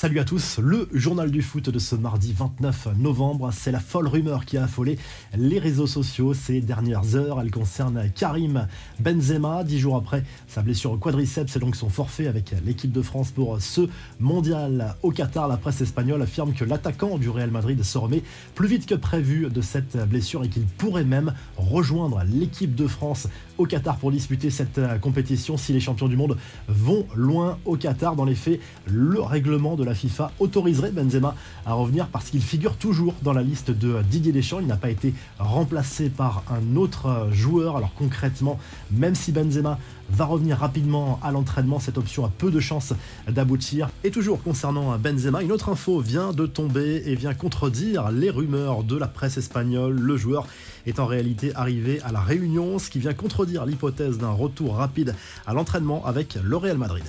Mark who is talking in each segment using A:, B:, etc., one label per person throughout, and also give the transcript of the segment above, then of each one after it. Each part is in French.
A: Salut à tous, le journal du foot de ce mardi 29 novembre, c'est la folle rumeur qui a affolé les réseaux sociaux ces dernières heures. Elle concerne Karim Benzema, dix jours après sa blessure au quadriceps et donc son forfait avec l'équipe de France pour ce mondial au Qatar. La presse espagnole affirme que l'attaquant du Real Madrid se remet plus vite que prévu de cette blessure et qu'il pourrait même rejoindre l'équipe de France au Qatar pour disputer cette compétition si les champions du monde vont loin au Qatar. Dans les faits, le règlement de la FIFA autoriserait Benzema à revenir parce qu'il figure toujours dans la liste de Didier Deschamps. Il n'a pas été remplacé par un autre joueur. Alors concrètement, même si Benzema va revenir rapidement à l'entraînement, cette option a peu de chances d'aboutir. Et toujours concernant Benzema, une autre info vient de tomber et vient contredire les rumeurs de la presse espagnole. Le joueur est en réalité arrivé à la Réunion, ce qui vient contredire l'hypothèse d'un retour rapide à l'entraînement avec le Real Madrid.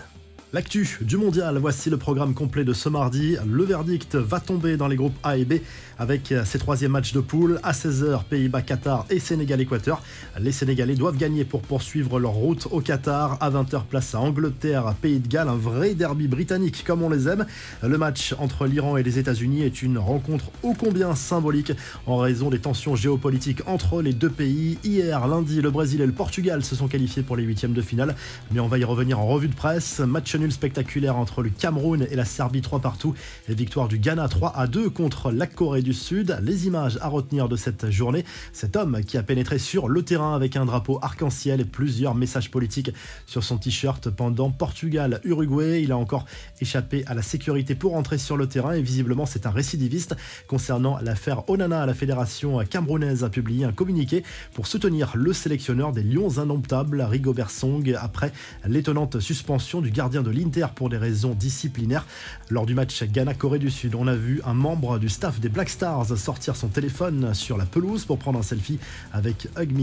A: L'actu du mondial, voici le programme complet de ce mardi. Le verdict va tomber dans les groupes A et B avec ces troisièmes matchs de poule à 16h, Pays-Bas, Qatar et Sénégal-Équateur. Les Sénégalais doivent gagner pour poursuivre leur route au Qatar. À 20h, place à Angleterre, Pays de Galles, un vrai derby britannique comme on les aime. Le match entre l'Iran et les États-Unis est une rencontre ô combien symbolique en raison des tensions géopolitiques entre les deux pays. Hier, lundi, le Brésil et le Portugal se sont qualifiés pour les huitièmes de finale, mais on va y revenir en revue de presse. Match nul spectaculaire entre le Cameroun et la Serbie 3 partout et victoire du Ghana 3 à 2 contre la Corée du Sud. Les images à retenir de cette journée, cet homme qui a pénétré sur le terrain avec un drapeau arc-en-ciel et plusieurs messages politiques sur son t-shirt pendant Portugal-Uruguay. Il a encore échappé à la sécurité pour entrer sur le terrain et visiblement c'est un récidiviste. Concernant l'affaire Onana, la fédération camerounaise a publié un communiqué pour soutenir le sélectionneur des Lions indomptables, Rigobert Song, après l'étonnante suspension du gardien de l'Inter pour des raisons disciplinaires. Lors du match Ghana-Corée du Sud, on a vu un membre du staff des Black Stars sortir son téléphone sur la pelouse pour prendre un selfie avec Hug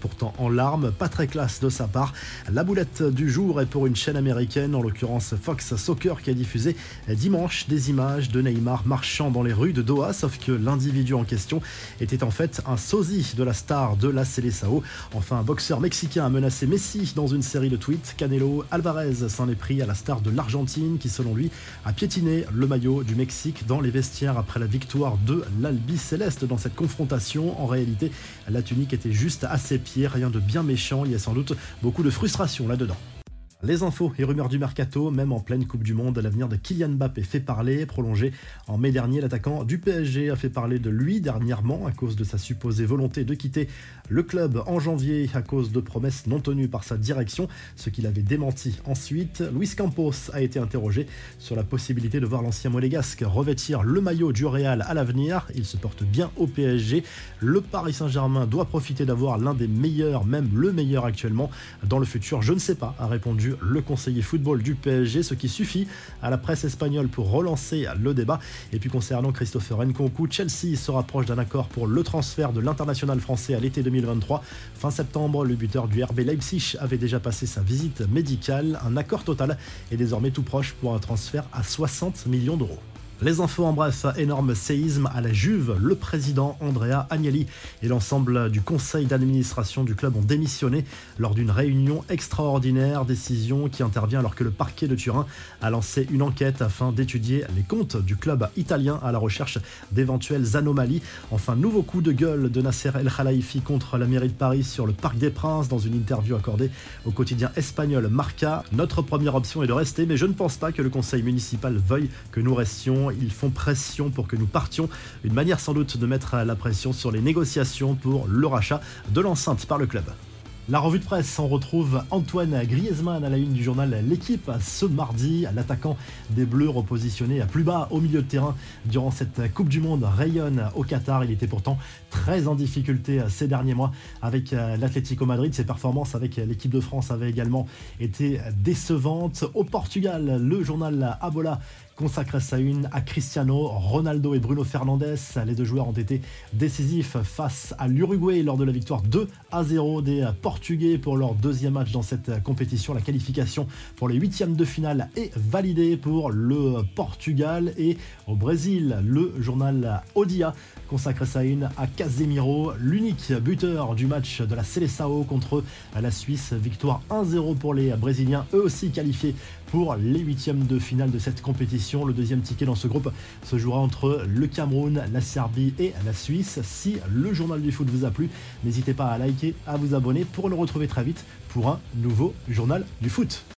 A: pourtant en larmes, pas très classe de sa part. La boulette du jour est pour une chaîne américaine, en l'occurrence Fox Soccer, qui a diffusé dimanche des images de Neymar marchant dans les rues de Doha, sauf que l'individu en question était en fait un sosie de la star de la Célessao. Enfin, un boxeur mexicain a menacé Messi dans une série de tweets. Canelo Alvarez s'en est pris la star de l'Argentine qui, selon lui, a piétiné le maillot du Mexique dans les vestiaires après la victoire de l'Albi Céleste dans cette confrontation. En réalité, la tunique était juste à ses pieds, rien de bien méchant. Il y a sans doute beaucoup de frustration là-dedans. Les infos et rumeurs du mercato, même en pleine Coupe du Monde, l'avenir de Kylian Mbappé fait parler. Prolongé en mai dernier, l'attaquant du PSG a fait parler de lui dernièrement à cause de sa supposée volonté de quitter le club en janvier à cause de promesses non tenues par sa direction, ce qu'il avait démenti ensuite. Luis Campos a été interrogé sur la possibilité de voir l'ancien monégasque revêtir le maillot du Real à l'avenir. Il se porte bien au PSG. Le Paris Saint-Germain doit profiter d'avoir l'un des meilleurs, même le meilleur actuellement, dans le futur. Je ne sais pas, a répondu le conseiller football du PSG, ce qui suffit à la presse espagnole pour relancer le débat. Et puis concernant Christopher Nkunku, Chelsea se rapproche d'un accord pour le transfert de l'international français à l'été 2023. Fin septembre, le buteur du RB Leipzig avait déjà passé sa visite médicale. Un accord total est désormais tout proche pour un transfert à 60 millions d'euros. Les infos en bref, énorme séisme à la Juve. Le président Andrea Agnelli et l'ensemble du conseil d'administration du club ont démissionné lors d'une réunion extraordinaire. Décision qui intervient alors que le parquet de Turin a lancé une enquête afin d'étudier les comptes du club italien à la recherche d'éventuelles anomalies. Enfin, nouveau coup de gueule de Nasser El Khalifi contre la mairie de Paris sur le Parc des Princes dans une interview accordée au quotidien espagnol Marca. Notre première option est de rester, mais je ne pense pas que le conseil municipal veuille que nous restions ils font pression pour que nous partions. Une manière sans doute de mettre la pression sur les négociations pour le rachat de l'enceinte par le club. La revue de presse, on retrouve Antoine Griezmann à la une du journal L'équipe ce mardi. L'attaquant des Bleus repositionné à plus bas au milieu de terrain durant cette Coupe du Monde rayonne au Qatar. Il était pourtant très en difficulté ces derniers mois avec l'Atlético Madrid. Ses performances avec l'équipe de France avaient également été décevantes. Au Portugal, le journal Abola consacre sa une à Cristiano Ronaldo et Bruno Fernandes. Les deux joueurs ont été décisifs face à l'Uruguay lors de la victoire 2 à 0 des Portugais pour leur deuxième match dans cette compétition. La qualification pour les huitièmes de finale est validée pour le Portugal et au Brésil, le journal Odia consacre sa une à Casemiro, l'unique buteur du match de la Seleção contre la Suisse. Victoire 1-0 pour les Brésiliens, eux aussi qualifiés pour les huitièmes de finale de cette compétition. Le deuxième ticket dans ce groupe se jouera entre le Cameroun, la Serbie et la Suisse. Si le journal du foot vous a plu, n'hésitez pas à liker, à vous abonner pour le retrouver très vite pour un nouveau journal du foot.